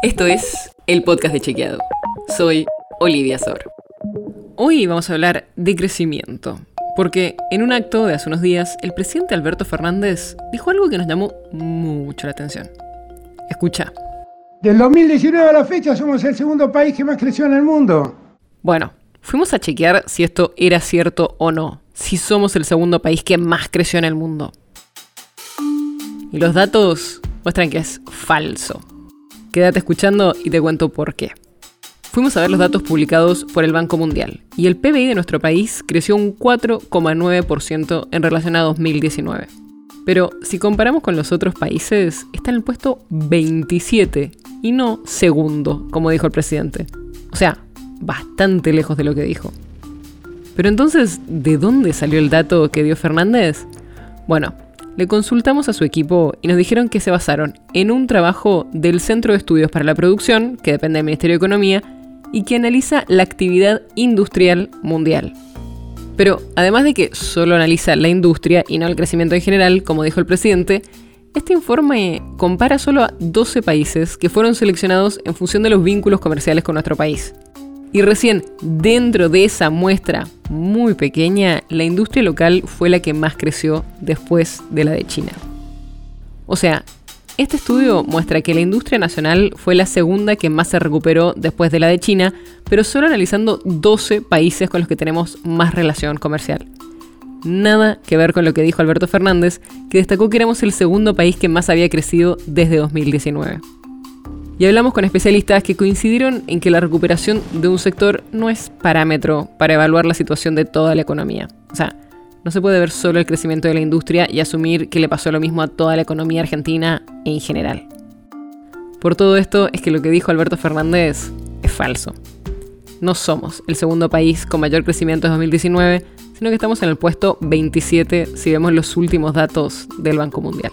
Esto es el podcast de Chequeado. Soy Olivia Sor. Hoy vamos a hablar de crecimiento, porque en un acto de hace unos días, el presidente Alberto Fernández dijo algo que nos llamó mucho la atención. Escucha. Del 2019 a la fecha somos el segundo país que más creció en el mundo. Bueno, fuimos a chequear si esto era cierto o no, si somos el segundo país que más creció en el mundo. Y los datos muestran que es falso. Quédate escuchando y te cuento por qué. Fuimos a ver los datos publicados por el Banco Mundial y el PBI de nuestro país creció un 4,9% en relación a 2019. Pero si comparamos con los otros países, está en el puesto 27 y no segundo, como dijo el presidente. O sea, bastante lejos de lo que dijo. Pero entonces, ¿de dónde salió el dato que dio Fernández? Bueno, le consultamos a su equipo y nos dijeron que se basaron en un trabajo del Centro de Estudios para la Producción, que depende del Ministerio de Economía, y que analiza la actividad industrial mundial. Pero además de que solo analiza la industria y no el crecimiento en general, como dijo el presidente, este informe compara solo a 12 países que fueron seleccionados en función de los vínculos comerciales con nuestro país. Y recién dentro de esa muestra muy pequeña, la industria local fue la que más creció después de la de China. O sea, este estudio muestra que la industria nacional fue la segunda que más se recuperó después de la de China, pero solo analizando 12 países con los que tenemos más relación comercial. Nada que ver con lo que dijo Alberto Fernández, que destacó que éramos el segundo país que más había crecido desde 2019 y hablamos con especialistas que coincidieron en que la recuperación de un sector no es parámetro para evaluar la situación de toda la economía. O sea, no se puede ver solo el crecimiento de la industria y asumir que le pasó lo mismo a toda la economía argentina en general. Por todo esto es que lo que dijo Alberto Fernández es falso. No somos el segundo país con mayor crecimiento en 2019, sino que estamos en el puesto 27 si vemos los últimos datos del Banco Mundial.